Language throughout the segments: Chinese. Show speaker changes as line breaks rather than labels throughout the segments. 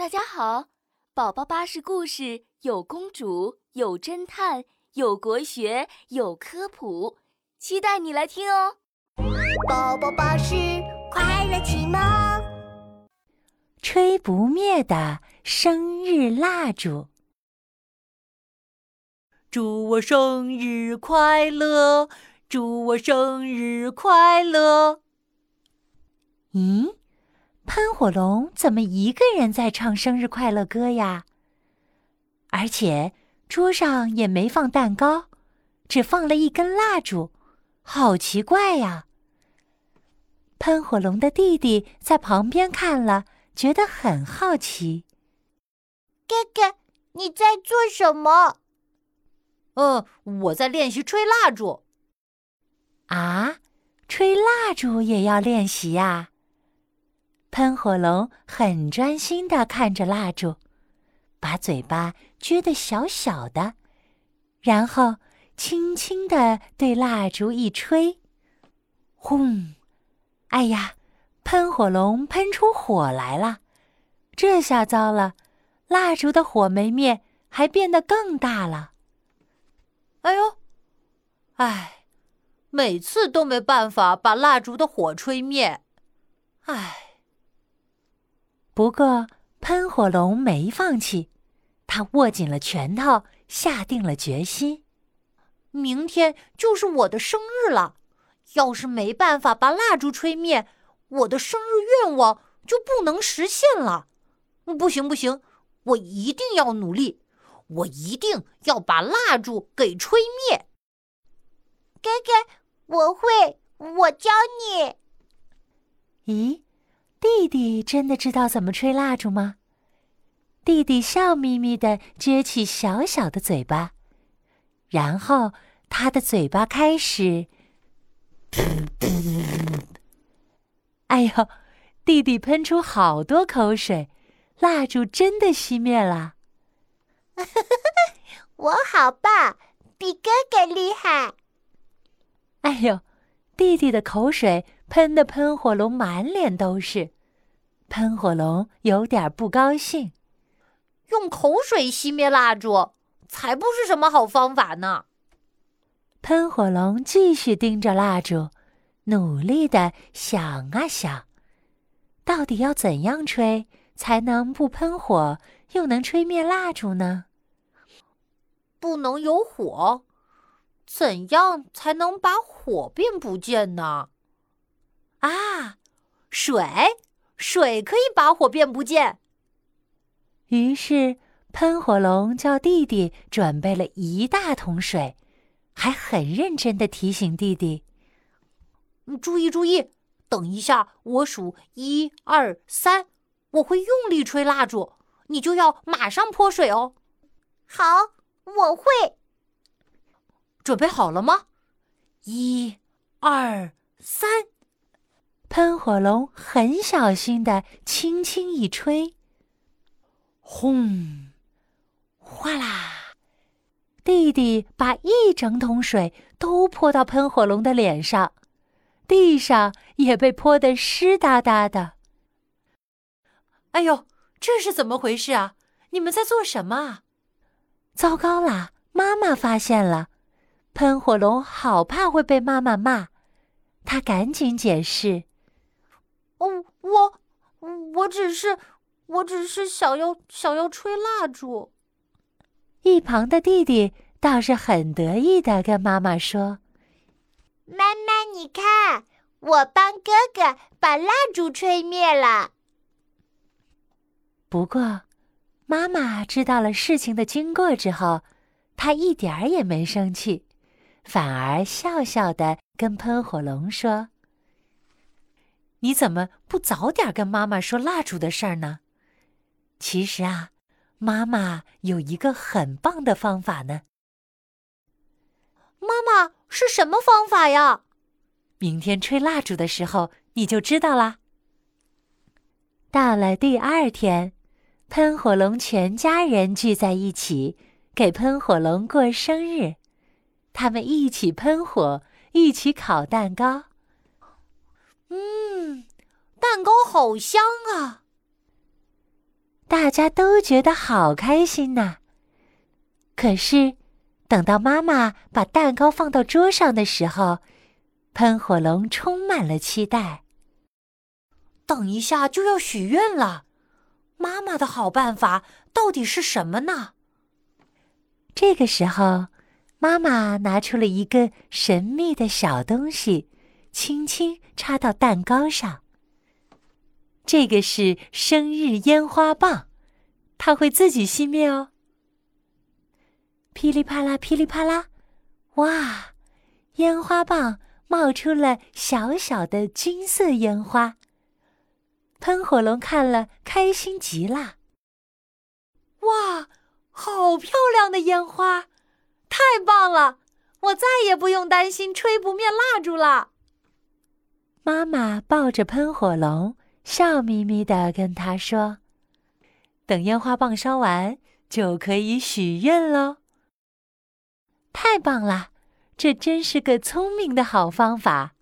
大家好，宝宝巴士故事有公主，有侦探，有国学，有科普，期待你来听哦！
宝宝巴士快乐启蒙，
吹不灭的生日蜡烛。
祝我生日快乐！祝我生日快乐！
咦，喷火龙怎么一个人在唱生日快乐歌呀？而且桌上也没放蛋糕，只放了一根蜡烛，好奇怪呀！喷火龙的弟弟在旁边看了，觉得很好奇。
哥哥，你在做什么？
嗯，我在练习吹蜡烛。
啊，吹蜡烛也要练习呀！喷火龙很专心的看着蜡烛，把嘴巴撅得小小的，然后轻轻的对蜡烛一吹，轰！哎呀，喷火龙喷出火来了！这下糟了，蜡烛的火没灭，还变得更大了。
哎呦，哎！每次都没办法把蜡烛的火吹灭，唉。
不过喷火龙没放弃，他握紧了拳头，下定了决心。
明天就是我的生日了，要是没办法把蜡烛吹灭，我的生日愿望就不能实现了。不行不行，我一定要努力，我一定要把蜡烛给吹灭。
哥哥。我会，我教你。
咦，弟弟真的知道怎么吹蜡烛吗？弟弟笑眯眯的撅起小小的嘴巴，然后他的嘴巴开始，哎呦，弟弟喷出好多口水，蜡烛真的熄灭了。
我好棒，比哥哥厉害。
哎呦，弟弟的口水喷的喷火龙满脸都是，喷火龙有点不高兴。
用口水熄灭蜡烛，才不是什么好方法呢。
喷火龙继续盯着蜡烛，努力的想啊想，到底要怎样吹才能不喷火，又能吹灭蜡烛呢？
不能有火。怎样才能把火变不见呢？啊，水，水可以把火变不见。
于是喷火龙叫弟弟准备了一大桶水，还很认真的提醒弟弟：“
注意注意，等一下我数一二三，我会用力吹蜡烛，你就要马上泼水哦。”
好，我会。
准备好了吗？一、二、三！
喷火龙很小心的轻轻一吹，轰！哗啦！弟弟把一整桶水都泼到喷火龙的脸上，地上也被泼得湿哒哒的。
哎呦，这是怎么回事啊？你们在做什么？
糟糕啦！妈妈发现了。喷火龙好怕会被妈妈骂，他赶紧解释：“
哦，我，我只是，我只是想要想要吹蜡烛。”
一旁的弟弟倒是很得意的跟妈妈说：“
妈妈，你看，我帮哥哥把蜡烛吹灭了。”
不过，妈妈知道了事情的经过之后，她一点儿也没生气。反而笑笑的跟喷火龙说：“
你怎么不早点跟妈妈说蜡烛的事儿呢？
其实啊，妈妈有一个很棒的方法呢。
妈妈是什么方法呀？
明天吹蜡烛的时候你就知道啦。”到了第二天，喷火龙全家人聚在一起，给喷火龙过生日。他们一起喷火，一起烤蛋糕。
嗯，蛋糕好香啊！
大家都觉得好开心呐。可是，等到妈妈把蛋糕放到桌上的时候，喷火龙充满了期待。
等一下就要许愿了，妈妈的好办法到底是什么呢？
这个时候，妈妈拿出了一个神秘的小东西，轻轻插到蛋糕上。这个是生日烟花棒，它会自己熄灭哦。噼里啪啦，噼里啪啦，哇！烟花棒冒出了小小的金色烟花。喷火龙看了，开心极了。
哇，好漂亮的烟花！太棒了，我再也不用担心吹不灭蜡烛了。
妈妈抱着喷火龙。笑眯眯的跟他说：“等烟花棒烧完，就可以许愿喽。”太棒了，这真是个聪明的好方法。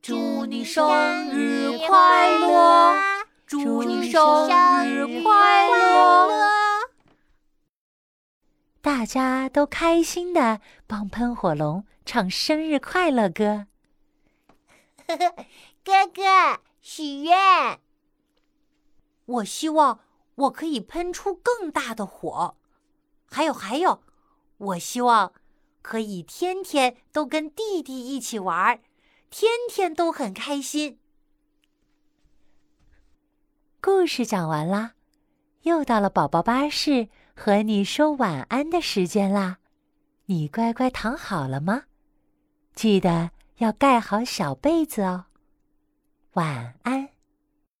祝你生日快乐！祝你生日快乐！
大家都开心的帮喷火龙唱生日快乐歌。
哥哥。许愿，
我希望我可以喷出更大的火。还有还有，我希望可以天天都跟弟弟一起玩，天天都很开心。
故事讲完啦，又到了宝宝巴士和你说晚安的时间啦。你乖乖躺好了吗？记得要盖好小被子哦。晚安。